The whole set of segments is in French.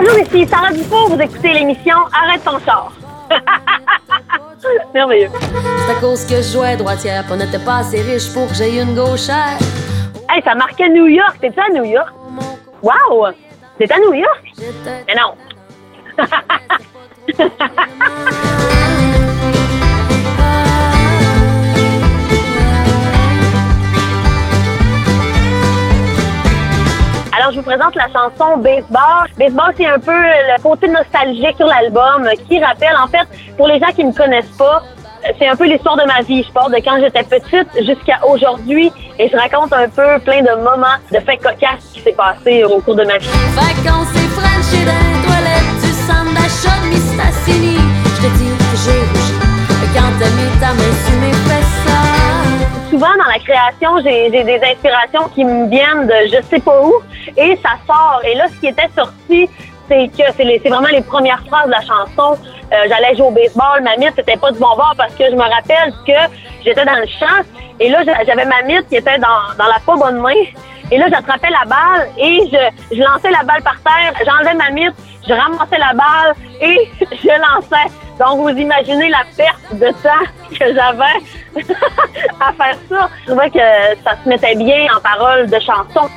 Bonjour, ici Sarah Dufour. Vous écoutez l'émission Arrête ton char. Merveilleux. C'est à cause que je jouais droitière, on n'était pas assez riche pour que j'aie une gauchère. Hey, ça marquait New York. T'es-tu à New York? Wow! T'es à New York? Mais non. Je vous présente la chanson Baseball. Baseball, c'est un peu le côté nostalgique sur l'album qui rappelle, en fait, pour les gens qui ne me connaissent pas, c'est un peu l'histoire de ma vie. Je pars de quand j'étais petite jusqu'à aujourd'hui et je raconte un peu plein de moments de faits cocasses qui s'est passé au cours de ma vie. Vacances et. Je te dis que j'ai rougi quand t'as mis ta main sur mes fesses. Souvent dans la création, j'ai des inspirations qui me viennent de je sais pas où et ça sort. Et là, ce qui était sorti, c'est que c'est vraiment les premières phrases de la chanson. Euh, J'allais jouer au baseball, ma mythe, c'était pas du bon bord parce que je me rappelle que j'étais dans le champ et là, j'a- j'avais ma mythe qui était dans, dans la pas bonne main. Et là, j'attrapais la balle et je, je lançais la balle par terre, j'enlevais ma mythe, je ramassais la balle et je lançais. Donc, vous imaginez la perte de temps que j'avais à faire ça. Je trouvais que ça se mettait bien en paroles de chansons.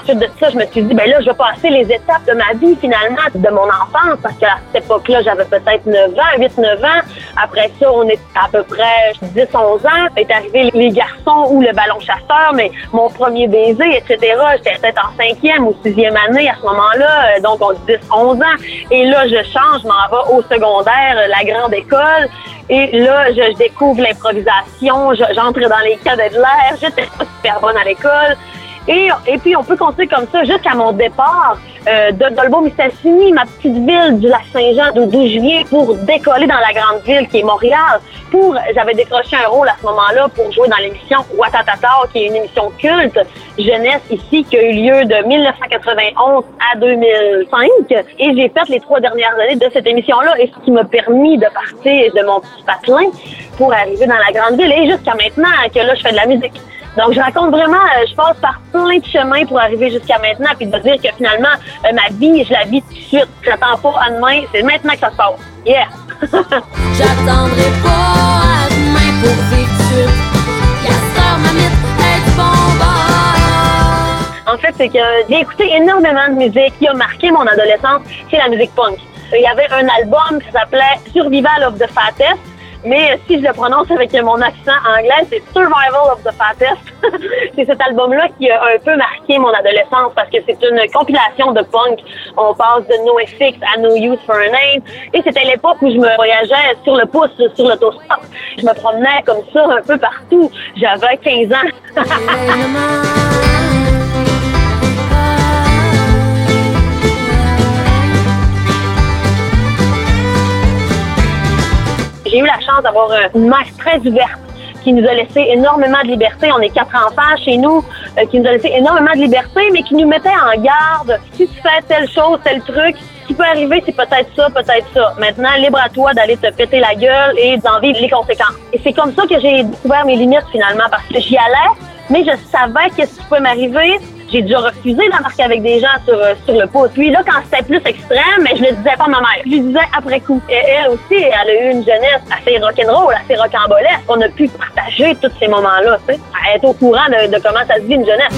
Ensuite de ça, je me suis dit, ben là, je vais passer les étapes de ma vie, finalement, de mon enfance, parce qu'à cette époque-là, j'avais peut-être 9 ans, 8-9 ans. Après ça, on est à peu près 10-11 ans. Est arrivé les garçons ou le ballon chasseur, mais mon premier baiser, etc. J'étais peut-être en cinquième ou sixième année à ce moment-là, euh, donc on 10-11 ans. Et là, je change, je m'en vais au secondaire, euh, la grande école. Et là, je, je découvre l'improvisation, je- j'entre dans les cadets de l'air, j'étais pas super bonne à l'école. Et, puis, on peut continuer comme ça jusqu'à mon départ euh, de Dolbeau-Mistassini, ma petite ville du Lac-Saint-Jean, d'où je viens, pour décoller dans la grande ville qui est Montréal. Pour, j'avais décroché un rôle à ce moment-là pour jouer dans l'émission Watatata, qui est une émission culte jeunesse ici qui a eu lieu de 1991 à 2005. Et j'ai fait les trois dernières années de cette émission-là, et ce qui m'a permis de partir de mon petit patelin pour arriver dans la grande ville et jusqu'à maintenant que là, je fais de la musique. Donc, je raconte vraiment, euh, je passe par plein de chemins pour arriver jusqu'à maintenant, puis de dire que finalement, euh, ma vie, je la vis tout de suite. J'attends pas à demain, c'est maintenant que ça se passe. Yeah! J'attendrai pas à demain pour vivre tout de suite. En fait, c'est que j'ai écouté énormément de musique qui a marqué mon adolescence, c'est la musique punk. Il y avait un album qui s'appelait Survival of the Fattest, mais si je le prononce avec mon accent anglais, c'est Survival of the Fattest. c'est cet album-là qui a un peu marqué mon adolescence parce que c'est une compilation de punk. On passe de NoFX à No Use for a Name. Et c'était l'époque où je me voyageais sur le pouce, sur l'autostop. Je me promenais comme ça un peu partout. J'avais 15 ans. J'ai eu la chance d'avoir euh, une mère très ouverte qui nous a laissé énormément de liberté. On est quatre enfants chez nous, euh, qui nous a laissé énormément de liberté, mais qui nous mettait en garde. Si tu fais telle chose, tel truc, ce qui peut arriver, c'est peut-être ça, peut-être ça. Maintenant, libre à toi d'aller te péter la gueule et d'en vivre les conséquences. Et c'est comme ça que j'ai découvert mes limites finalement, parce que j'y allais, mais je savais qu'est-ce qui pouvait m'arriver. J'ai déjà refusé d'embarquer avec des gens sur, euh, sur le pouce. Puis là, quand c'était plus extrême, mais je le disais pas à ma mère. Je le disais après coup. Et elle aussi, elle a eu une jeunesse assez rock'n'roll, assez rocambolesque. On a pu partager tous ces moments-là, tu sais. Est au courant de, de comment ça se vit une jeunesse.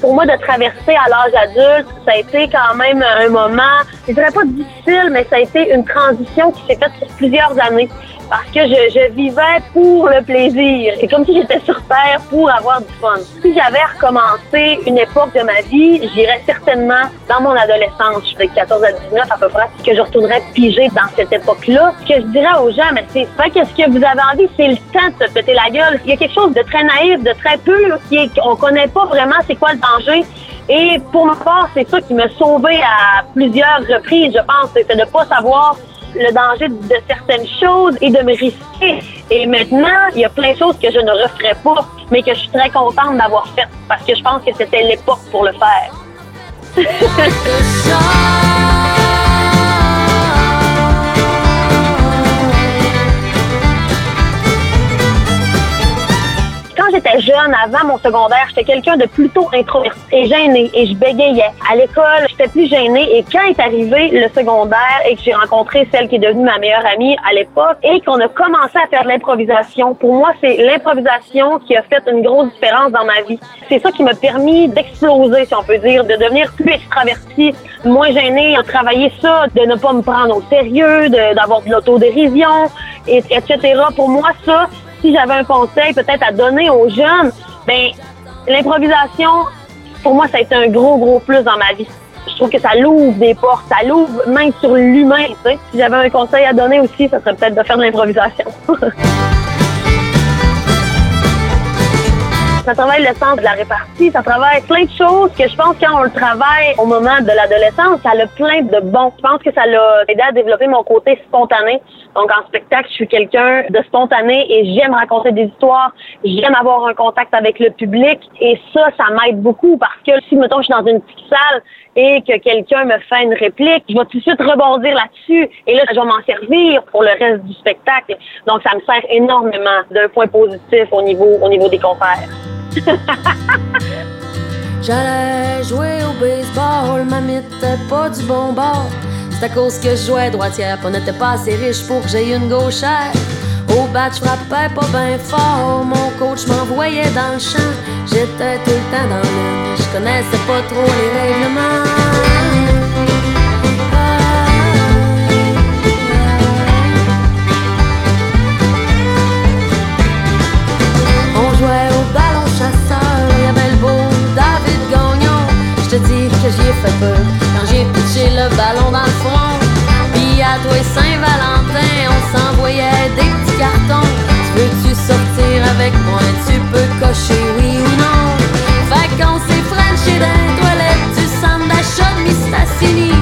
Pour moi, de traverser à l'âge adulte, ça a été quand même un moment, je dirais pas difficile, mais ça a été une transition qui s'est faite sur plusieurs années. Parce que je, je vivais pour le plaisir. C'est comme si j'étais sur Terre pour avoir du fun. Si j'avais recommencé une époque de ma vie, j'irais certainement dans mon adolescence. Je fais 14 à 19 à peu près, que je retournerais piger dans cette époque-là. Ce que je dirais aux gens, mais c'est fait que ce que vous avez envie, c'est le temps de se péter la gueule. Il y a quelque chose de très naïf, de très pur, qui est qu'on connaît pas vraiment c'est quoi le danger. Et pour ma part, c'est ça qui m'a sauvé à plusieurs reprises, je pense, c'est de pas savoir le danger de certaines choses et de me risquer. Et maintenant, il y a plein de choses que je ne referai pas, mais que je suis très contente d'avoir faites parce que je pense que c'était l'époque pour le faire. Jeune, avant mon secondaire, j'étais quelqu'un de plutôt introverti et gêné et je bégayais. À l'école, j'étais plus gênée et quand est arrivé le secondaire et que j'ai rencontré celle qui est devenue ma meilleure amie à l'époque et qu'on a commencé à faire de l'improvisation, pour moi, c'est l'improvisation qui a fait une grosse différence dans ma vie. C'est ça qui m'a permis d'exploser, si on peut dire, de devenir plus extraverti, moins gêné, à travailler ça, de ne pas me prendre au sérieux, d'avoir de, l'autodérision, et, etc. Pour moi, ça, si j'avais un conseil peut-être à donner aux jeunes, ben l'improvisation, pour moi, ça a été un gros, gros plus dans ma vie. Je trouve que ça l'ouvre des portes, ça l'ouvre même sur l'humain. Si j'avais un conseil à donner aussi, ça serait peut-être de faire de l'improvisation. ça travaille le sens de la répartie, ça travaille plein de choses que je pense quand on le travaille au moment de l'adolescence, ça a plein de bons. Je pense que ça l'a aidé à développer mon côté spontané. Donc en spectacle, je suis quelqu'un de spontané et j'aime raconter des histoires, j'aime avoir un contact avec le public et ça, ça m'aide beaucoup parce que si mettons je suis dans une petite salle et que quelqu'un me fait une réplique, je vais tout de suite rebondir là-dessus et là je vais m'en servir pour le reste du spectacle. Donc ça me sert énormément d'un point positif au niveau au niveau des concerts. J'allais jouer au baseball, ma n'était pas du bon bord. C'est à cause que je jouais droitière, on n'était pas assez riche pour que j'aie une gauchère. Au bat, je frappais pas bien fort, mon coach m'envoyait dans le champ. J'étais tout le temps dans je connaissais pas trop les règlements. J'y ai fait peur quand j'ai pitché le ballon dans le fond. Puis à toi et Saint-Valentin, on s'envoyait des petits cartons. Tu veux-tu sortir avec moi? Tu peux cocher oui ou non. Fait qu'on s'est franchi dans les toilettes du centre d'achat de Mistassini.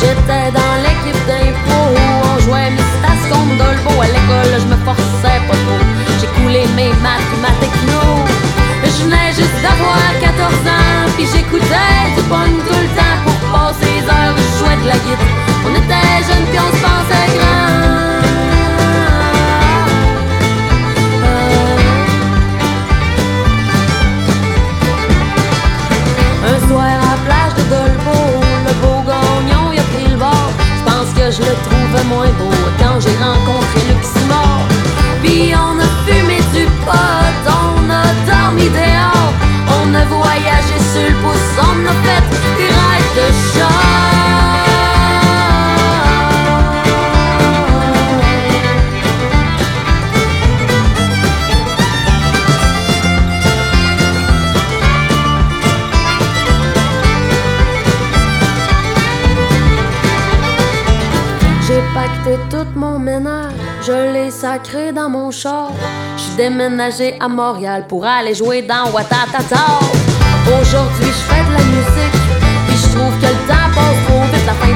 J'étais dans l'équipe d'impro, on jouait Mistas contre Dolbo. À l'école, je me forçais pas trop. J'ai coulé mes maths et ma techno. Je venais juste d'avoir 14 ans, puis j'écoutais du bon tout le temps pour passer les heures. Je de la guitare. On était jeunes, puis on se pensait je char. J'suis déménagé à Montréal pour aller jouer dans Watatata. Aujourd'hui, je fais de la musique, puis je trouve que le temps passe trop vite. La fin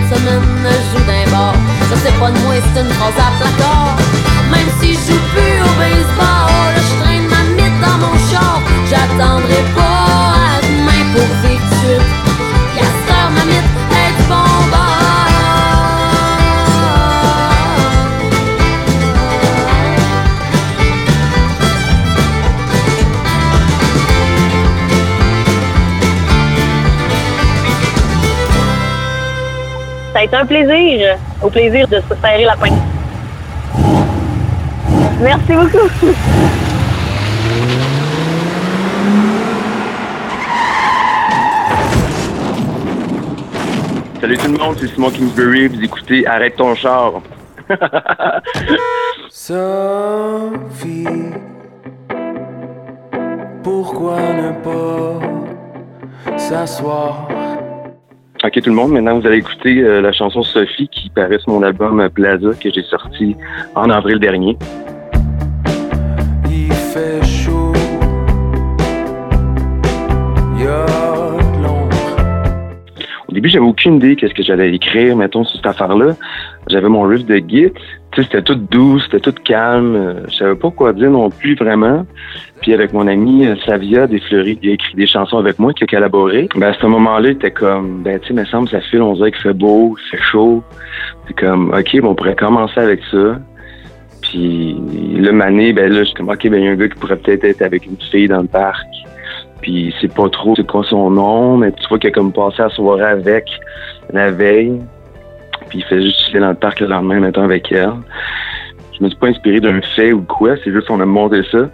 été un plaisir, au plaisir de se serrer la poignée. Merci beaucoup. Salut tout le monde, c'est Simon Kingsbury, vous écoutez Arrête ton char. Sophie, pourquoi ne pas s'asseoir? Ok tout le monde, maintenant vous allez écouter euh, la chanson Sophie qui paraît sur mon album Plaza que j'ai sorti en avril dernier. Il fait chaud. début, j'avais aucune idée qu'est-ce que j'allais écrire, mettons, sur cette affaire-là. J'avais mon riff de Git. C'était tout doux, c'était tout calme. Euh, je savais pas quoi dire non plus vraiment. Puis avec mon ami euh, Savia Desfleury, qui a écrit des chansons avec moi, qui a collaboré. Ben, à ce moment-là, il était comme, ben, tu sais, me semble, ça file, on dirait qu'il fait beau, il fait chaud. C'est comme, OK, bon, on pourrait commencer avec ça. Puis le mané, ben là, je suis comme, OK, ben, il y a un gars qui pourrait peut-être être avec une fille dans le parc. Puis c'est pas trop c'est quoi son nom, mais tu vois qu'il a comme passé la soirée avec la veille. Puis il fait juste chiller dans le parc le lendemain, maintenant avec elle. Je me suis pas inspiré d'un fait ou quoi, c'est juste qu'on a monté ça.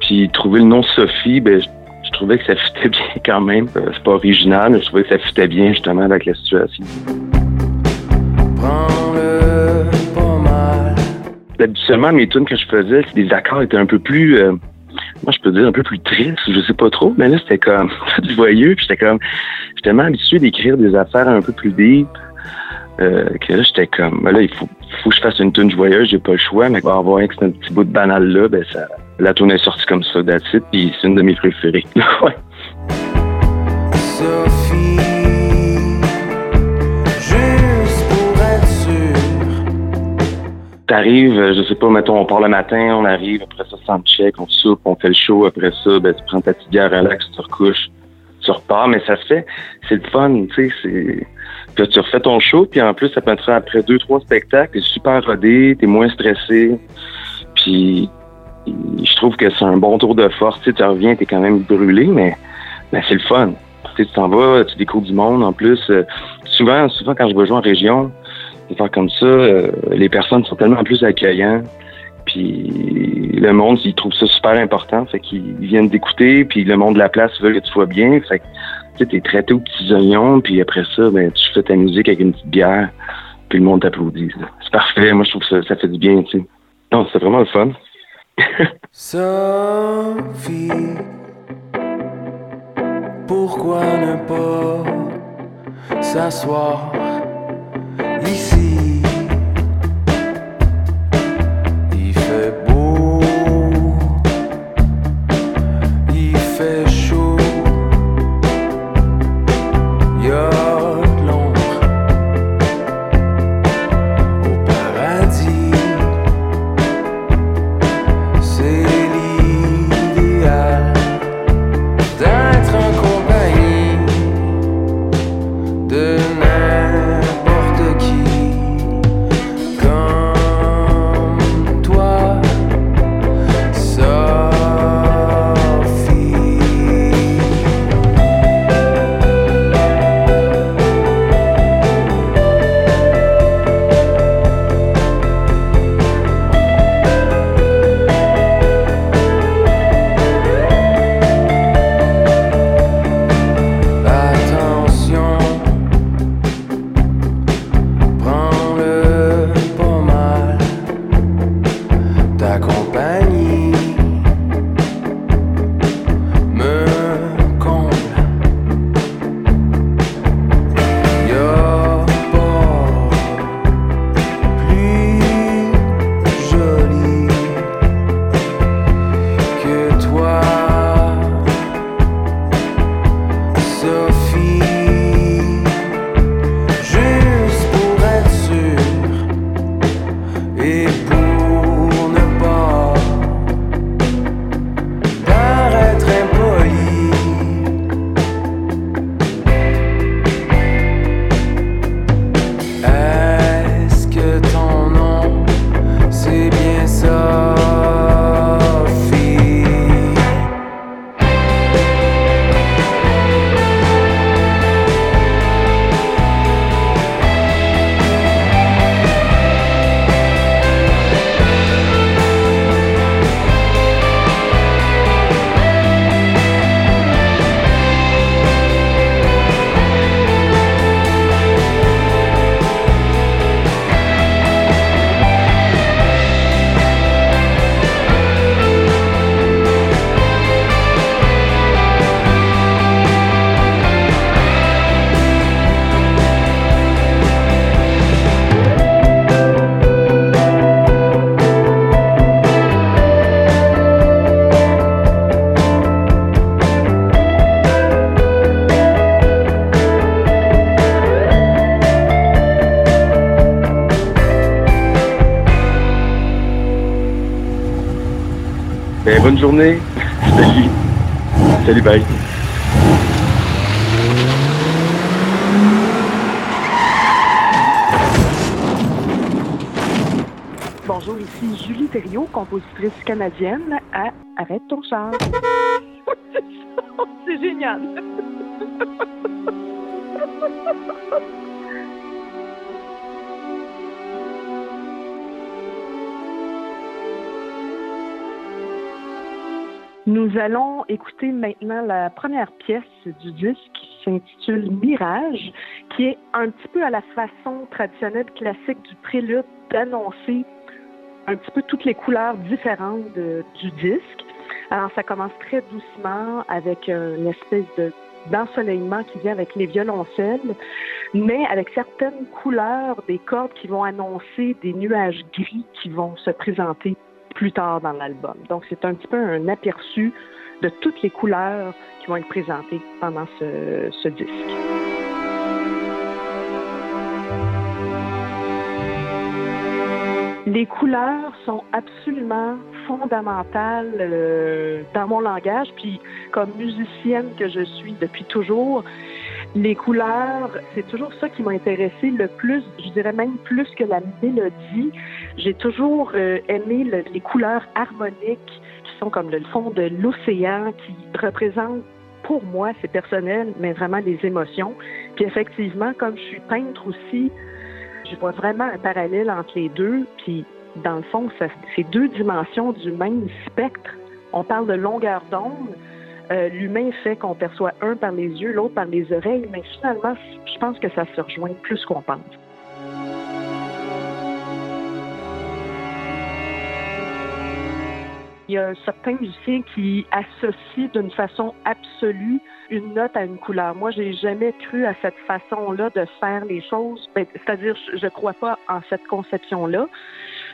Puis trouver le nom Sophie, ben je, je trouvais que ça fitait bien quand même. Euh, C'est pas original, mais je trouvais que ça fitait bien justement avec la situation. Prends-le pas mal. Habituellement, mes tunes que je faisais, les accords étaient un peu plus, euh, moi je peux dire un peu plus tristes, je sais pas trop, mais là c'était comme du joyeux, puis j'étais comme, j'étais tellement habitué d'écrire des affaires un peu plus deep, euh, que là j'étais comme, là il faut, faut que je fasse une tune joyeuse, j'ai pas le choix, mais va avoir un un petit bout de banal là, ben ça, la tune est sortie comme ça, it, puis c'est une de mes préférées. ouais. Sophie, juste pour être sûr. T'arrives, euh, je sais pas, mettons, on part le matin, on arrive, après ça, sans check, on soupe, on fait le show, après ça, ben, tu prends ta petite bière relax, tu recouches, tu repars, mais ça se fait, c'est le fun, tu sais, c'est... Puis là, tu refais ton show, puis en plus, ça peut être après deux, trois spectacles, t'es super rodé, t'es moins stressé, puis je trouve que c'est un bon tour de force, tu sais, tu reviens, t'es quand même brûlé, mais, c'est le fun. Tu sais, t'en vas, tu découvres du monde, en plus, euh, souvent, souvent, quand je vais jouer en région, des fois comme ça, euh, les personnes sont tellement plus accueillants. Puis le monde, ils trouvent ça super important. Fait qu'ils viennent d'écouter, puis le monde de la place veut que tu sois bien. Fait que tu traité aux petits oignons, puis après ça, ben, tu fais ta musique avec une petite bière, puis le monde t'applaudit. C'est parfait. Moi, je trouve que ça, ça fait du bien, tu sais. Non, c'est vraiment le fun. Sophie, pourquoi ne pas s'asseoir? Ben, bonne journée. Salut. Salut, bye. Bonjour, ici Julie Thériault, compositrice canadienne à Arrête ton char. C'est génial. Nous allons écouter maintenant la première pièce du disque qui s'intitule Mirage, qui est un petit peu à la façon traditionnelle classique du prélude d'annoncer un petit peu toutes les couleurs différentes du disque. Alors ça commence très doucement avec une espèce de d'ensoleillement qui vient avec les violoncelles, mais avec certaines couleurs des cordes qui vont annoncer des nuages gris qui vont se présenter plus tard dans l'album. Donc c'est un petit peu un aperçu de toutes les couleurs qui vont être présentées pendant ce, disque. Les couleurs sont absolument fondamentales euh, dans mon langage, puis comme musicienne que je suis depuis toujours, les couleurs, c'est toujours ça qui m'a intéressé le plus, je dirais même plus que la mélodie. J'ai toujours euh, aimé le- les couleurs harmoniques qui sont comme le fond de l'océan, qui représentent pour moi, c'est personnel, mais vraiment les émotions. Puis effectivement, comme je suis peintre aussi, je vois vraiment un parallèle entre les deux. Puis dans le fond, c'est deux dimensions du même spectre. On parle de longueur d'onde. Euh, L'humain fait qu'on perçoit un par les yeux, l'autre par les oreilles, mais finalement, je pense que ça se rejoint plus qu'on pense. Il y a certains musiciens qui associent d'une façon absolue une note à une couleur. Moi, j'ai jamais cru à cette façon-là de faire les choses. Ben, C'est-à-dire, je ne crois pas en cette conception-là.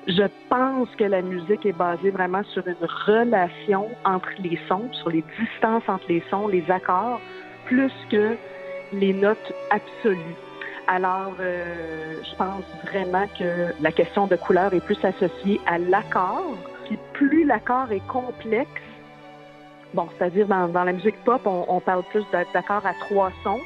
Je pense que la musique est basée vraiment sur une relation entre les sons, sur les distances entre les sons, les accords, plus que les notes absolues. Alors, euh, je pense vraiment que la question de couleur est plus associée à l'accord. Puis plus l'accord est complexe, bon, c'est-à-dire dans, la musique pop, on, on parle plus d'a- d'accords à trois sons.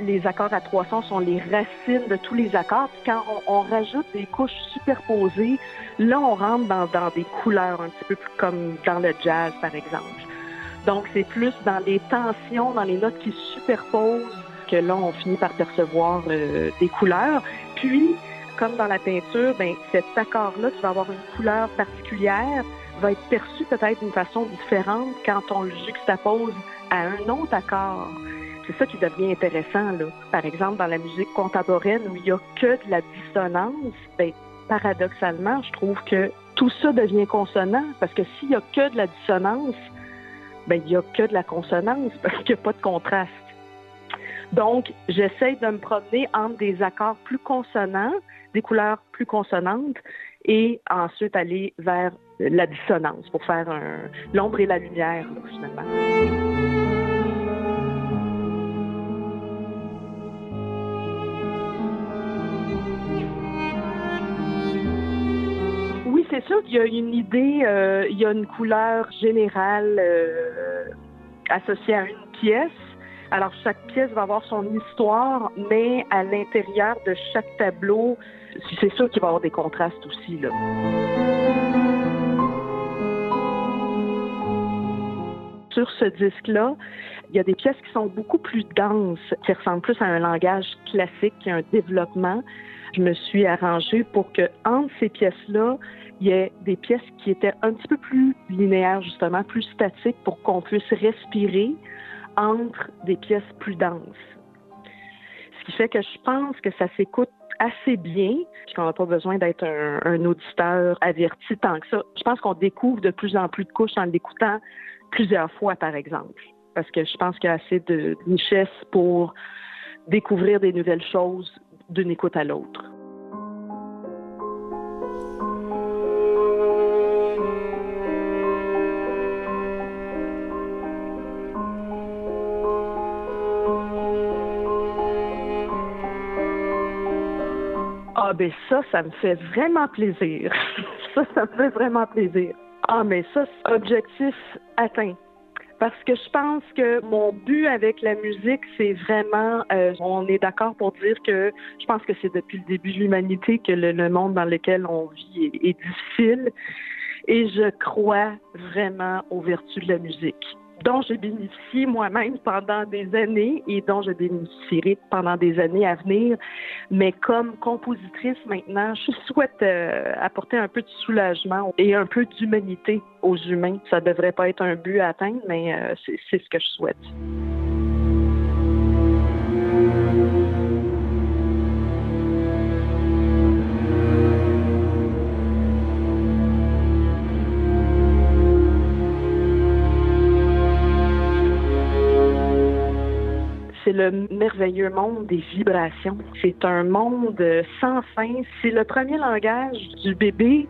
Les accords à trois sons sont les racines de tous les accords. Puis quand on, rajoute des couches superposées, là, on rentre dans, des couleurs un petit peu plus comme dans le jazz, par exemple. Donc, c'est plus dans les tensions, dans les notes qui se superposent que là, on finit par percevoir euh, des couleurs. Puis, comme dans la peinture, ben, cet accord-là, qui va avoir une couleur particulière, va être perçu peut-être d'une façon différente quand on le juxtapose à un autre accord. C'est ça qui devient intéressant, là. Par exemple, dans la musique contemporaine où il n'y a que de la dissonance, ben, paradoxalement, je trouve que tout ça devient consonant parce que s'il n'y a que de la dissonance, ben, il n'y a que de la consonance parce qu'il n'y a pas de contraste. Donc, j'essaie de me promener entre des accords plus consonants, des couleurs plus consonantes, et ensuite aller vers la dissonance pour faire l'ombre et la lumière, finalement. C'est sûr qu'il y a une idée, euh, il y a une couleur générale euh, associée à une pièce. Alors, chaque pièce va avoir son histoire, mais à l'intérieur de chaque tableau, c'est sûr qu'il va y avoir des contrastes aussi. Là. Sur ce disque-là, il y a des pièces qui sont beaucoup plus denses, qui ressemblent plus à un langage classique, a un développement. Je me suis arrangée pour que entre ces pièces-là, il y ait des pièces qui étaient un petit peu plus linéaires, justement, plus statiques, pour qu'on puisse respirer entre des pièces plus denses. Ce qui fait que je pense que ça s'écoute assez bien, puis qu'on n'a pas besoin d'être un, un auditeur averti tant que ça. Je pense qu'on découvre de plus en plus de couches en l'écoutant plusieurs fois, par exemple, parce que je pense qu'il y a assez de richesse pour découvrir des nouvelles choses d'une écoute à l'autre. Ça, ça me fait vraiment plaisir. ça, ça me fait vraiment plaisir. Ah, mais ça, c'est objectif atteint. Parce que je pense que mon but avec la musique, c'est vraiment, euh, on est d'accord pour dire que je pense que c'est depuis le début de l'humanité que le, monde dans lequel on vit est difficile. Et je crois vraiment aux vertus de la musique dont j'ai bénéficié moi-même pendant des années et dont je bénéficierai pendant des années à venir. Mais comme compositrice maintenant, je souhaite euh, apporter un peu de soulagement et un peu d'humanité aux humains. Ça devrait pas être un but à atteindre, mais euh, c'est ce que je souhaite. C'est le merveilleux monde des vibrations. C'est un monde sans fin. C'est le premier langage du bébé.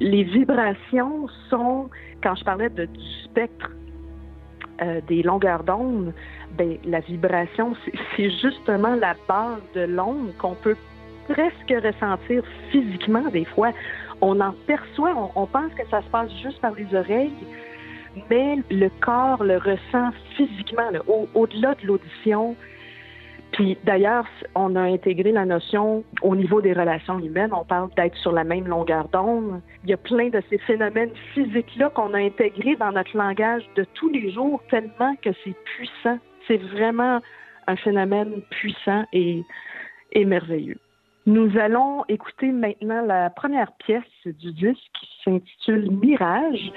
Les vibrations sont, quand je parlais de, du spectre euh, des longueurs d'onde, ben, la vibration, c'est justement la base de l'onde qu'on peut presque ressentir physiquement des fois. On en perçoit, on, on pense que ça se passe juste par les oreilles, mais le corps le ressent physiquement, au-delà de l'audition. Puis d'ailleurs, on a intégré la notion au niveau des relations humaines. On parle d'être sur la même longueur d'onde. Il y a plein de ces phénomènes physiques-là qu'on a intégrés dans notre langage de tous les jours tellement que c'est puissant. C'est vraiment un phénomène puissant et, merveilleux. Nous allons écouter maintenant la première pièce du disque qui s'intitule Mirage.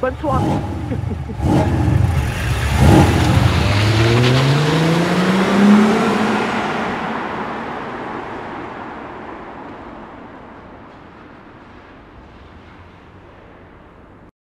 Bonne, soirée.